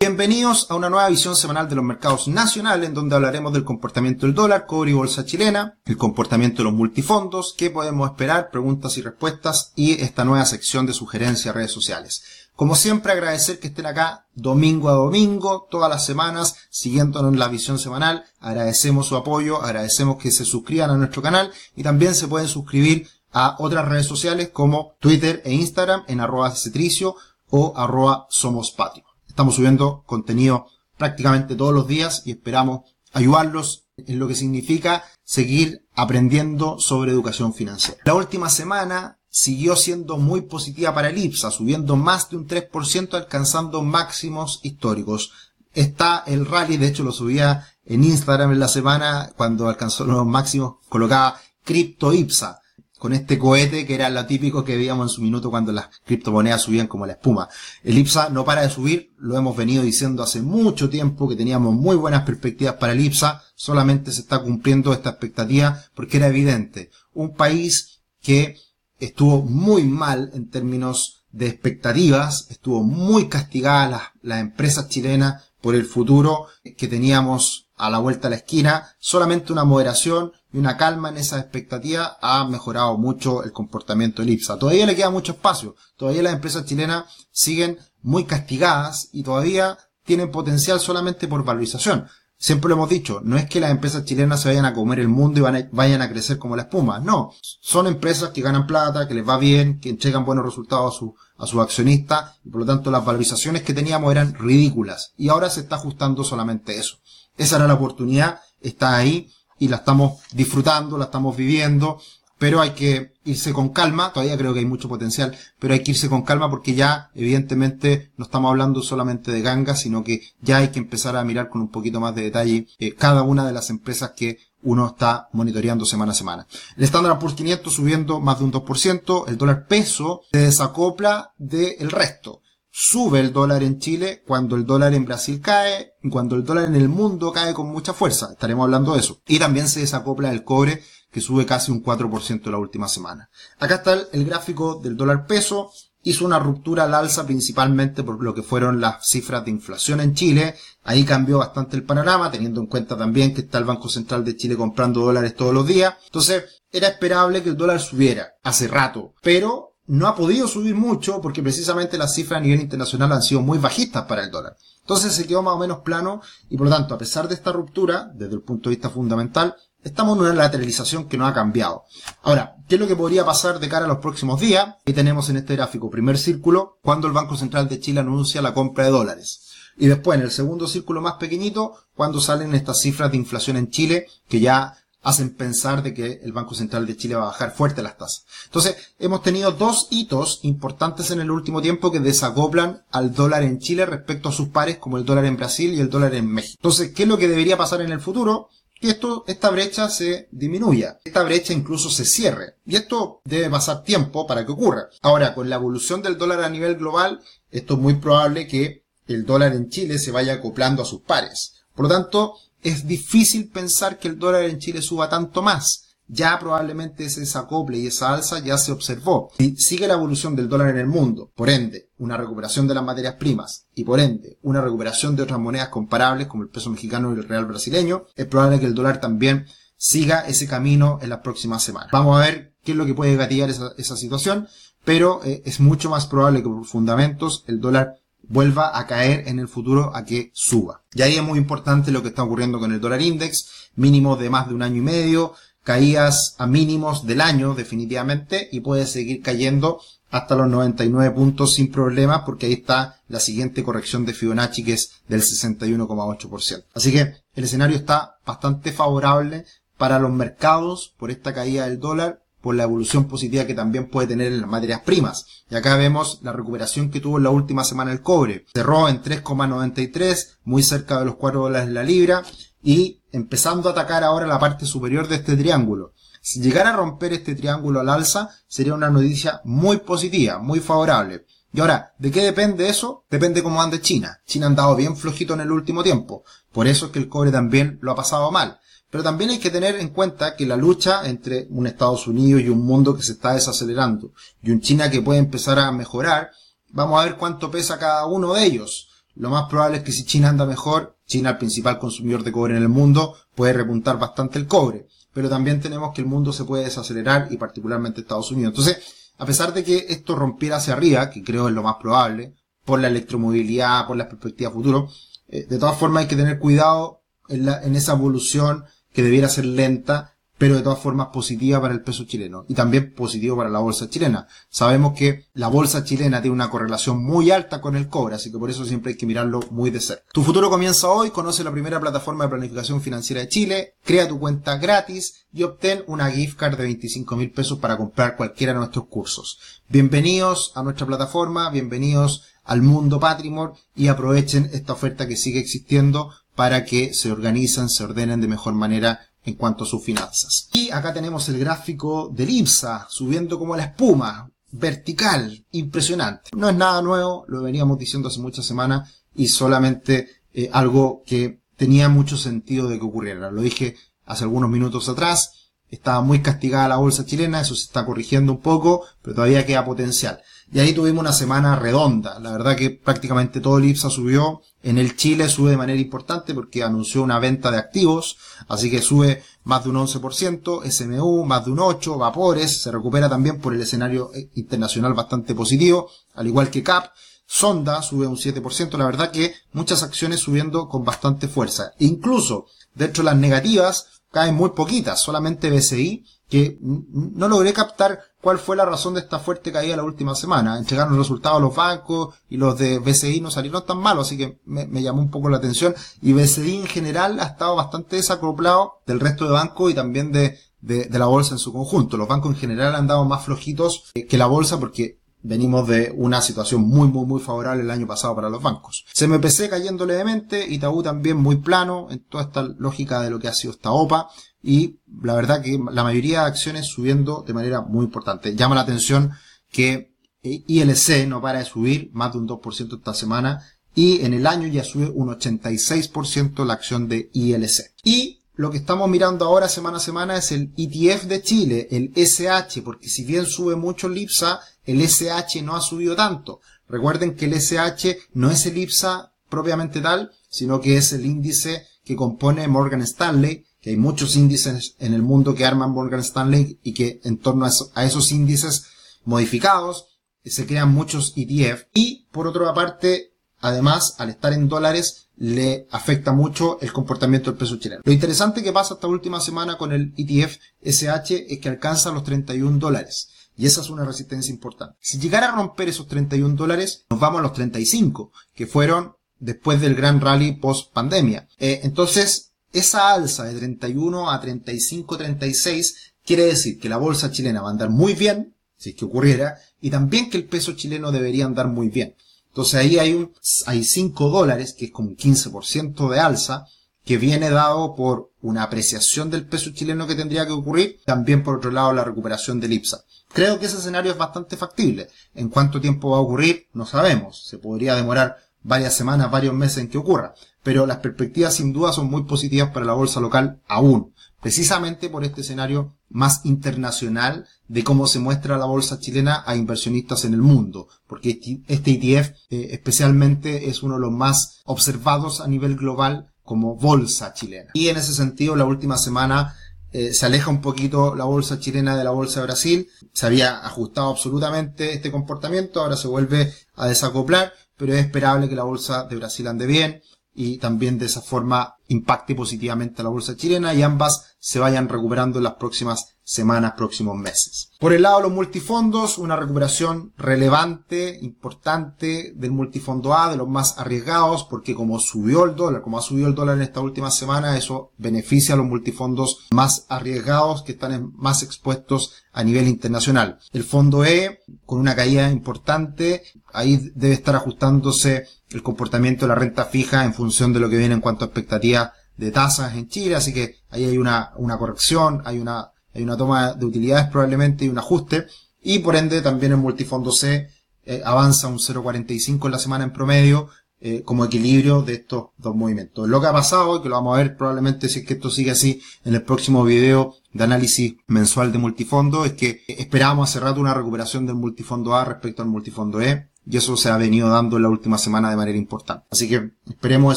Bienvenidos a una nueva visión semanal de los mercados nacionales en donde hablaremos del comportamiento del dólar, cobre y bolsa chilena, el comportamiento de los multifondos, qué podemos esperar, preguntas y respuestas y esta nueva sección de sugerencias redes sociales. Como siempre agradecer que estén acá domingo a domingo, todas las semanas, siguiéndonos en la visión semanal. Agradecemos su apoyo, agradecemos que se suscriban a nuestro canal y también se pueden suscribir a otras redes sociales como Twitter e Instagram en arroba cetricio o arroba somos patio. Estamos subiendo contenido prácticamente todos los días y esperamos ayudarlos en lo que significa seguir aprendiendo sobre educación financiera. La última semana siguió siendo muy positiva para el IPSA, subiendo más de un 3%, alcanzando máximos históricos. Está el rally, de hecho lo subía en Instagram en la semana, cuando alcanzó los máximos, colocaba Crypto IPSA, con este cohete que era lo típico que veíamos en su minuto cuando las criptomonedas subían como la espuma. El IPSA no para de subir, lo hemos venido diciendo hace mucho tiempo que teníamos muy buenas perspectivas para el IPSA, solamente se está cumpliendo esta expectativa porque era evidente. Un país que estuvo muy mal en términos de expectativas, estuvo muy castigada las, las empresas chilenas por el futuro que teníamos a la vuelta a la esquina, solamente una moderación y una calma en esa expectativa ha mejorado mucho el comportamiento del IPSA. Todavía le queda mucho espacio, todavía las empresas chilenas siguen muy castigadas y todavía tienen potencial solamente por valorización. Siempre lo hemos dicho, no es que las empresas chilenas se vayan a comer el mundo y vayan a crecer como la espuma, no. Son empresas que ganan plata, que les va bien, que entregan buenos resultados a su, a sus accionistas y por lo tanto las valorizaciones que teníamos eran ridículas y ahora se está ajustando solamente eso. Esa era la oportunidad, está ahí y la estamos disfrutando, la estamos viviendo pero hay que irse con calma, todavía creo que hay mucho potencial, pero hay que irse con calma porque ya evidentemente no estamos hablando solamente de ganga, sino que ya hay que empezar a mirar con un poquito más de detalle eh, cada una de las empresas que uno está monitoreando semana a semana. El Standard Poor's 500 subiendo más de un 2%, el dólar peso se desacopla del resto. Sube el dólar en Chile cuando el dólar en Brasil cae, cuando el dólar en el mundo cae con mucha fuerza. Estaremos hablando de eso. Y también se desacopla el cobre que sube casi un 4% la última semana. Acá está el, gráfico del dólar peso. Hizo una ruptura al alza principalmente por lo que fueron las cifras de inflación en Chile. Ahí cambió bastante el panorama, teniendo en cuenta también que está el Banco Central de Chile comprando dólares todos los días. Entonces, era esperable que el dólar subiera hace rato, pero no ha podido subir mucho porque precisamente las cifras a nivel internacional han sido muy bajistas para el dólar. Entonces se quedó más o menos plano y por lo tanto, a pesar de esta ruptura, desde el punto de vista fundamental, Estamos en una lateralización que no ha cambiado. Ahora, ¿qué es lo que podría pasar de cara a los próximos días? Ahí tenemos en este gráfico, primer círculo, cuando el Banco Central de Chile anuncia la compra de dólares. Y después, en el segundo círculo más pequeñito, cuando salen estas cifras de inflación en Chile, que ya hacen pensar de que el Banco Central de Chile va a bajar fuerte las tasas. Entonces, hemos tenido dos hitos importantes en el último tiempo que desacoplan al dólar en Chile respecto a sus pares como el dólar en Brasil y el dólar en México. Entonces, ¿qué es lo que debería pasar en el futuro? que esto, esta brecha se disminuya, esta brecha incluso se cierre. Y esto debe pasar tiempo para que ocurra. Ahora, con la evolución del dólar a nivel global, esto es muy probable que el dólar en Chile se vaya acoplando a sus pares. Por lo tanto, es difícil pensar que el dólar en Chile suba tanto más ya probablemente ese desacople y esa alza ya se observó. Si sigue la evolución del dólar en el mundo, por ende, una recuperación de las materias primas y por ende, una recuperación de otras monedas comparables como el peso mexicano y el real brasileño, es probable que el dólar también siga ese camino en las próximas semanas. Vamos a ver qué es lo que puede gatillar esa, situación, pero eh, es mucho más probable que por fundamentos el dólar vuelva a caer en el futuro a que suba. Y ahí es muy importante lo que está ocurriendo con el dólar index, mínimo de más de un año y medio, caídas a mínimos del año definitivamente y puede seguir cayendo hasta los 99 puntos sin problemas porque ahí está la siguiente corrección de Fibonacci que es del 61,8%. Así que el escenario está bastante favorable para los mercados por esta caída del dólar, por la evolución positiva que también puede tener en las materias primas. Y acá vemos la recuperación que tuvo en la última semana el cobre. Cerró en 3,93, muy cerca de los 4 dólares la libra y empezando a atacar ahora la parte superior de este triángulo. Si llegara a romper este triángulo al alza, sería una noticia muy positiva, muy favorable. Y ahora, ¿de qué depende eso? Depende cómo ande China. China ha andado bien flojito en el último tiempo. Por eso es que el cobre también lo ha pasado mal. Pero también hay que tener en cuenta que la lucha entre un Estados Unidos y un mundo que se está desacelerando y un China que puede empezar a mejorar, vamos a ver cuánto pesa cada uno de ellos. lo más probable es que si China anda mejor, China, el principal consumidor de cobre en el mundo, puede repuntar bastante el cobre. Pero también tenemos que el mundo se puede desacelerar y particularmente Estados Unidos. Entonces, a pesar de que esto rompiera hacia arriba, que creo es lo más probable, por la electromovilidad, por las perspectivas futuro, eh, de todas formas hay que tener cuidado en, en esa evolución que debiera ser lenta pero de todas formas positiva para el peso chileno y también positivo para la bolsa chilena. Sabemos que la bolsa chilena tiene una correlación muy alta con el cobre, así que por eso siempre hay que mirarlo muy de cerca. Tu futuro comienza hoy, conoce la primera plataforma de planificación financiera de Chile, crea tu cuenta gratis y obtén una gift card de 25 mil pesos para comprar cualquiera de nuestros cursos. Bienvenidos a nuestra plataforma, bienvenidos al mundo Patrimor y aprovechen esta oferta que sigue existiendo para que se organizan, se ordenen de mejor manera en cuanto a sus finanzas. Y acá tenemos el gráfico del IPSA subiendo como la espuma, vertical, impresionante. No es nada nuevo, lo veníamos diciendo hace muchas semanas y solamente eh, algo que tenía mucho sentido de que ocurriera. Lo dije hace algunos minutos atrás, estaba muy castigada la bolsa chilena, eso se está corrigiendo un poco, pero todavía queda potencial. Y ahí tuvimos una semana redonda. La verdad que prácticamente todo el IPSA subió. En el Chile sube de manera importante porque anunció una venta de activos. Así que sube más de un 11%. SMU más de un 8%. Vapores se recupera también por el escenario eh, internacional bastante positivo. Al igual que CAP. Sonda sube un 7%. La verdad que muchas acciones subiendo con bastante fuerza. Incluso dentro de las negativas caen muy poquitas. Solamente BCI que no logré captar cuál fue la razón de esta fuerte caída la última semana. Entregaron resultados los bancos y los de BCI no salieron tan malos, así que me, llamó un poco la atención. Y BCI en general ha estado bastante desacoplado del resto de bancos y también de, de, la bolsa en su conjunto. Los bancos en general han dado más flojitos que la bolsa porque venimos de una situación muy, muy, muy favorable el año pasado para los bancos. CMPC cayendo levemente, Itaú también muy plano en toda esta lógica de lo que ha sido esta OPA y la verdad que la mayoría de acciones subiendo de manera muy importante. Llama la atención que eh, ILC no para de subir más de un 2% esta semana y en el año ya sube un 86% la acción de ILC. Y lo que estamos mirando ahora semana a semana es el ETF de Chile, el SH, porque si bien sube mucho el IPSA, el SH no ha subido tanto. Recuerden que el SH no es el IPSA propiamente tal, sino que es el índice que compone Morgan Stanley, que hay muchos índices en el mundo que arman Morgan Stanley y que en torno a, esos índices modificados se crean muchos ETF y por otra parte, además, al estar en dólares, le afecta mucho el comportamiento del peso chileno. Lo interesante que pasa esta última semana con el ETF SH es que alcanza los 31 dólares. Y esa es una resistencia importante. Si llegara a romper esos 31 dólares, nos vamos a los 35, que fueron después del gran rally post pandemia. Eh, entonces, esa alza de 31 a 35, 36 quiere decir que la bolsa chilena va a andar muy bien, si es que ocurriera, y también que el peso chileno debería andar muy bien. Entonces ahí hay un, hay 5 dólares, que es como un 15% de alza, que viene dado por una apreciación del peso chileno que tendría que ocurrir, también por otro lado la recuperación del IPSA. Creo que ese escenario es bastante factible. En cuánto tiempo va a ocurrir, no sabemos. Se podría demorar varias semanas, varios meses en que ocurra pero las perspectivas sin duda son muy positivas para la bolsa local aún, precisamente por este escenario más internacional de cómo se muestra la bolsa chilena a inversionistas en el mundo, porque este ETF eh, especialmente es uno de los más observados a nivel global como bolsa chilena. Y en ese sentido, la última semana eh, se aleja un poquito la bolsa chilena de la bolsa de Brasil, se había ajustado absolutamente este comportamiento, ahora se vuelve a desacoplar, pero es esperable que la bolsa de Brasil ande bien, y también de esa forma impacte positivamente a la bolsa chilena y ambas se vayan recuperando en las próximas semanas, próximos meses. Por el lado de los multifondos, una recuperación relevante, importante del multifondo A, de los más arriesgados, porque como subió el dólar, como ha subido el dólar en esta última semana, eso beneficia a los multifondos más arriesgados que están más expuestos a nivel internacional. El fondo E, con una caída importante, ahí debe estar ajustándose el comportamiento de la renta fija en función de lo que viene en cuanto a expectativas de tasas en Chile, así que ahí hay una, una corrección, hay una, hay una toma de utilidades probablemente y un ajuste, y por ende también el multifondo C eh, avanza un 0.45 en la semana en promedio, eh, como equilibrio de estos dos movimientos. Lo que ha pasado, y que lo vamos a ver probablemente si es que esto sigue así en el próximo video de análisis mensual de multifondo, es que esperábamos hace rato una recuperación del multifondo A respecto al multifondo E, y eso se ha venido dando en la última semana de manera importante. Así que esperemos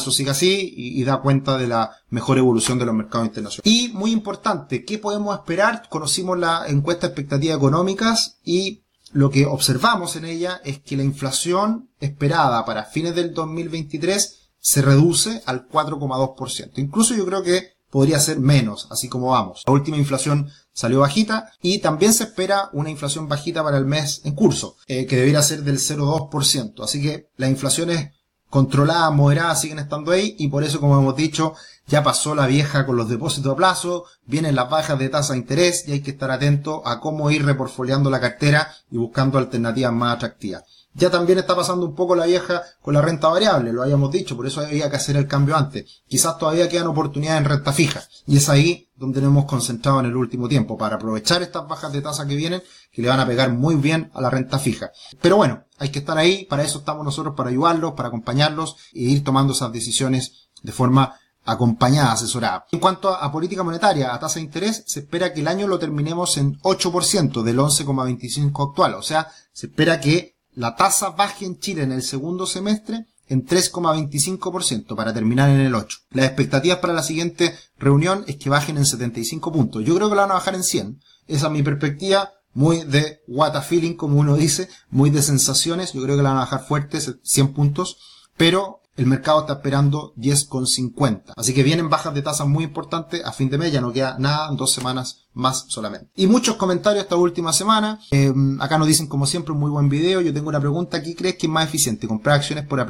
eso siga así y, y da cuenta de la mejor evolución de los mercados internacionales. Y muy importante, ¿qué podemos esperar? Conocimos la encuesta de expectativas económicas y lo que observamos en ella es que la inflación esperada para fines del 2023 se reduce al 4,2%. Incluso yo creo que podría ser menos, así como vamos. La última inflación salió bajita y también se espera una inflación bajita para el mes en curso, eh, que debería ser del 0,2%. Así que las inflaciones controladas, moderadas, siguen estando ahí y por eso, como hemos dicho, ya pasó la vieja con los depósitos a plazo, vienen las bajas de tasa de interés y hay que estar atento a cómo ir reporfoliando la cartera y buscando alternativas más atractivas. Ya también está pasando un poco la vieja con la renta variable, lo habíamos dicho, por eso había que hacer el cambio antes. Quizás todavía quedan oportunidades en renta fija. Y es ahí donde nos hemos concentrado en el último tiempo, para aprovechar estas bajas de tasa que vienen, que le van a pegar muy bien a la renta fija. Pero bueno, hay que estar ahí, para eso estamos nosotros, para ayudarlos, para acompañarlos e ir tomando esas decisiones de forma acompañada, asesorada. En cuanto a, política monetaria, a tasa de interés, se espera que el año lo terminemos en 8% del 11,25 actual. O sea, se espera que la tasa baje en Chile en el segundo semestre en 3,25% para terminar en el 8. Las expectativas para la siguiente reunión es que bajen en 75 puntos. Yo creo que la van a bajar en 100. Esa es mi perspectiva, muy de what a feeling, como uno dice, muy de sensaciones. Yo creo que la van a bajar fuertes, 100 puntos, pero el mercado está esperando 10,50. Así que vienen bajas de tasas muy importantes a fin de mes, ya no queda nada, dos semanas más solamente. Y muchos comentarios esta última semana. Eh, acá nos dicen como siempre un muy buen video. Yo tengo una pregunta, ¿qué crees que es más eficiente? ¿Comprar acciones por,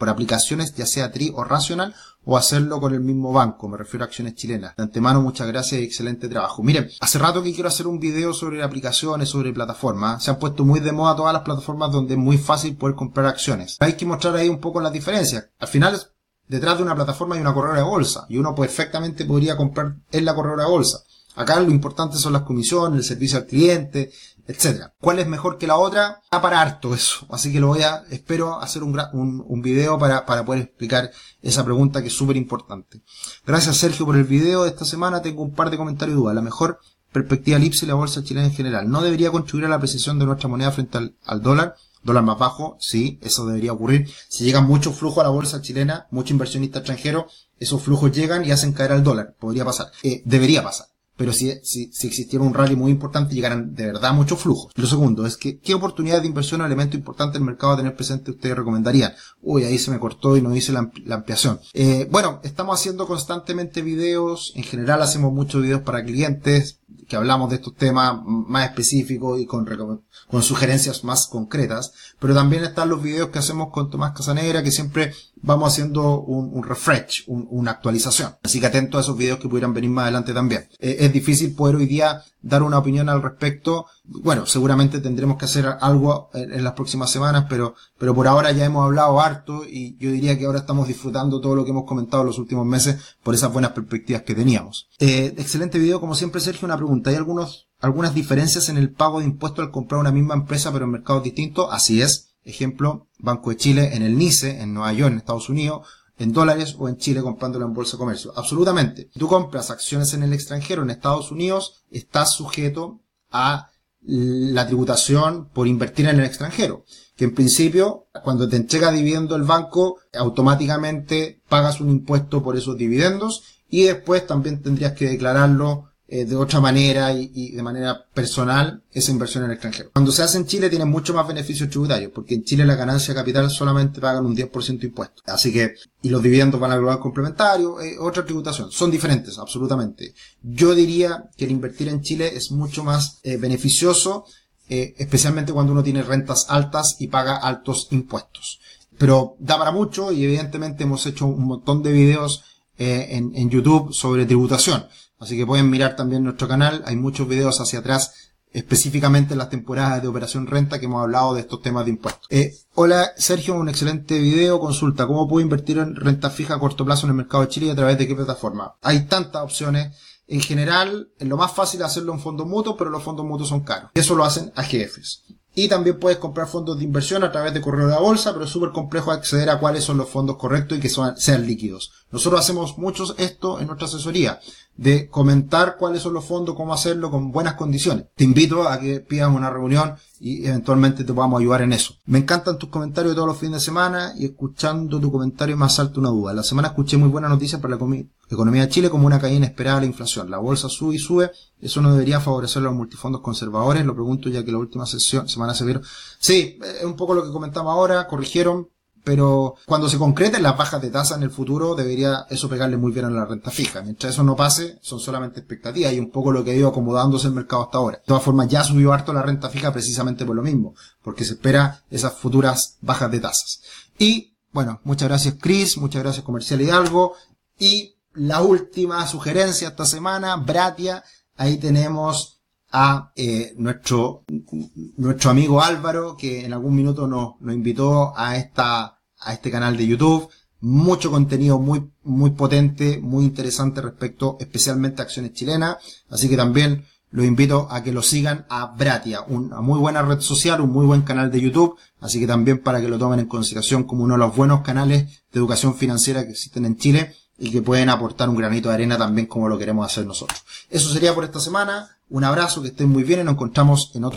por aplicaciones ya sea TRI o Rational o hacerlo con el mismo banco, me refiero a acciones chilenas. De antemano, muchas gracias y excelente trabajo. Miren, hace rato que quiero hacer un video sobre aplicaciones, sobre plataformas. Se han puesto muy de moda todas las plataformas donde es muy fácil poder comprar acciones. Hay que mostrar ahí un poco las diferencias. Al final, detrás de una plataforma hay una corredora de bolsa y uno perfectamente podría comprar en la corredora de bolsa. Acá lo importante son las comisiones, el servicio al cliente, etcétera. ¿Cuál es mejor que la otra? A para harto eso. Así que lo voy a, espero hacer un, un, un video para, para poder explicar esa pregunta que es súper importante. Gracias Sergio por el video de esta semana. Tengo un par de comentarios y dudas. La mejor perspectiva LIPS y la bolsa chilena en general. ¿No debería contribuir a la apreciación de nuestra moneda frente al, al dólar? Dólar más bajo, sí, eso debería ocurrir. Si llega mucho flujo a la bolsa chilena, mucho inversionista extranjero, esos flujos llegan y hacen caer al dólar. Podría pasar. Eh, debería pasar pero si, si, si, existiera un rally muy importante, llegaran de verdad muchos flujos. Lo segundo es que, ¿qué oportunidades de inversión o elemento importante del mercado a tener presente ustedes recomendarían? Uy, ahí se me cortó y no hice la, ampliación. Eh, bueno, estamos haciendo constantemente videos, en general hacemos muchos videos para clientes, que hablamos de estos temas más específicos y con, con sugerencias más concretas, pero también están los videos que hacemos con Tomás Casanegra, que siempre vamos haciendo un, refresh, una actualización. Así que atento a esos videos que pudieran venir más adelante también. Eh, es difícil poder hoy día dar una opinión al respecto. Bueno, seguramente tendremos que hacer algo en, las próximas semanas, pero, pero por ahora ya hemos hablado harto y yo diría que ahora estamos disfrutando todo lo que hemos comentado en los últimos meses por esas buenas perspectivas que teníamos. Eh, excelente video, como siempre, Sergio, una pregunta. ¿Hay algunos, algunas diferencias en el pago de impuestos al comprar una misma empresa pero en mercados distintos? Así es. Ejemplo, Banco de Chile en el NICE, en Nueva York, en Estados Unidos, en dólares o en Chile comprándolo en bolsa de comercio. Absolutamente. Tú compras acciones en el extranjero, en Estados Unidos, estás sujeto a la tributación por invertir en el extranjero. Que en principio, cuando te entrega dividendo el banco, automáticamente pagas un impuesto por esos dividendos y después también tendrías que declararlo eh, de otra manera y, de manera personal esa inversión en el extranjero. Cuando se hace en Chile tiene mucho más beneficios tributarios, porque en Chile la ganancia capital solamente pagan un 10% de impuestos. Así que, y los dividendos van a global complementario, eh, otra tributación. Son diferentes, absolutamente. Yo diría que el invertir en Chile es mucho más eh, beneficioso, especialmente cuando uno tiene rentas altas y paga altos impuestos. Pero da para mucho y evidentemente hemos hecho un montón de videos en YouTube sobre tributación. Así que pueden mirar también nuestro canal. Hay muchos videos hacia atrás, específicamente en las temporadas de Operación Renta que hemos hablado de estos temas de impuestos. Eh, hola Sergio, un excelente video. Consulta, ¿cómo puedo invertir en renta fija a corto plazo en el mercado de Chile y a través de qué plataforma? Hay tantas opciones. En general, es lo más fácil hacerlo en fondos mutuos, pero los fondos mutuos son caros. Eso lo hacen AGFs. Y también puedes comprar fondos de inversión a través de correo de la bolsa, pero es súper complejo acceder a cuáles son los fondos correctos y que sean líquidos. Nosotros hacemos muchos esto en nuestra asesoría, de comentar cuáles son los fondos, cómo hacerlo con buenas condiciones. Te invito a que pidas una reunión y eventualmente te podamos ayudar en eso. Me encantan tus comentarios todos los fines de semana y escuchando tu comentario me asalta una duda. La semana escuché muy buenas noticias para la economía de Chile como una caída inesperada de la inflación. La bolsa sube y sube. Eso no debería favorecer a los multifondos conservadores. Lo pregunto ya que la última sesión, semana se vieron. Sí, es un poco lo que comentamos ahora. Corrigieron pero cuando se concreten las bajas de tasa en el futuro, debería eso pegarle muy bien a la renta fija. Mientras eso no pase, son solamente expectativas y un poco lo que ha ido acomodándose el mercado hasta ahora. De todas formas, ya subió harto la renta fija precisamente por lo mismo, porque se espera esas futuras bajas de tasas. Y, bueno, muchas gracias Chris, muchas gracias Comercial Hidalgo. Y la última sugerencia esta semana, Bratia, ahí tenemos a eh, nuestro, nuestro amigo Álvaro, que en algún minuto nos, nos invitó a esta, a este canal de YouTube. Mucho contenido muy, muy potente, muy interesante respecto especialmente a acciones chilenas. Así que también los invito a que lo sigan a Bratia, una muy buena red social, un muy buen canal de YouTube. Así que también para que lo tomen en consideración como uno de los buenos canales de educación financiera que existen en Chile y que pueden aportar un granito de arena también como lo queremos hacer nosotros. Eso sería por esta semana. Un abrazo, que estén muy bien y nos encontramos en otro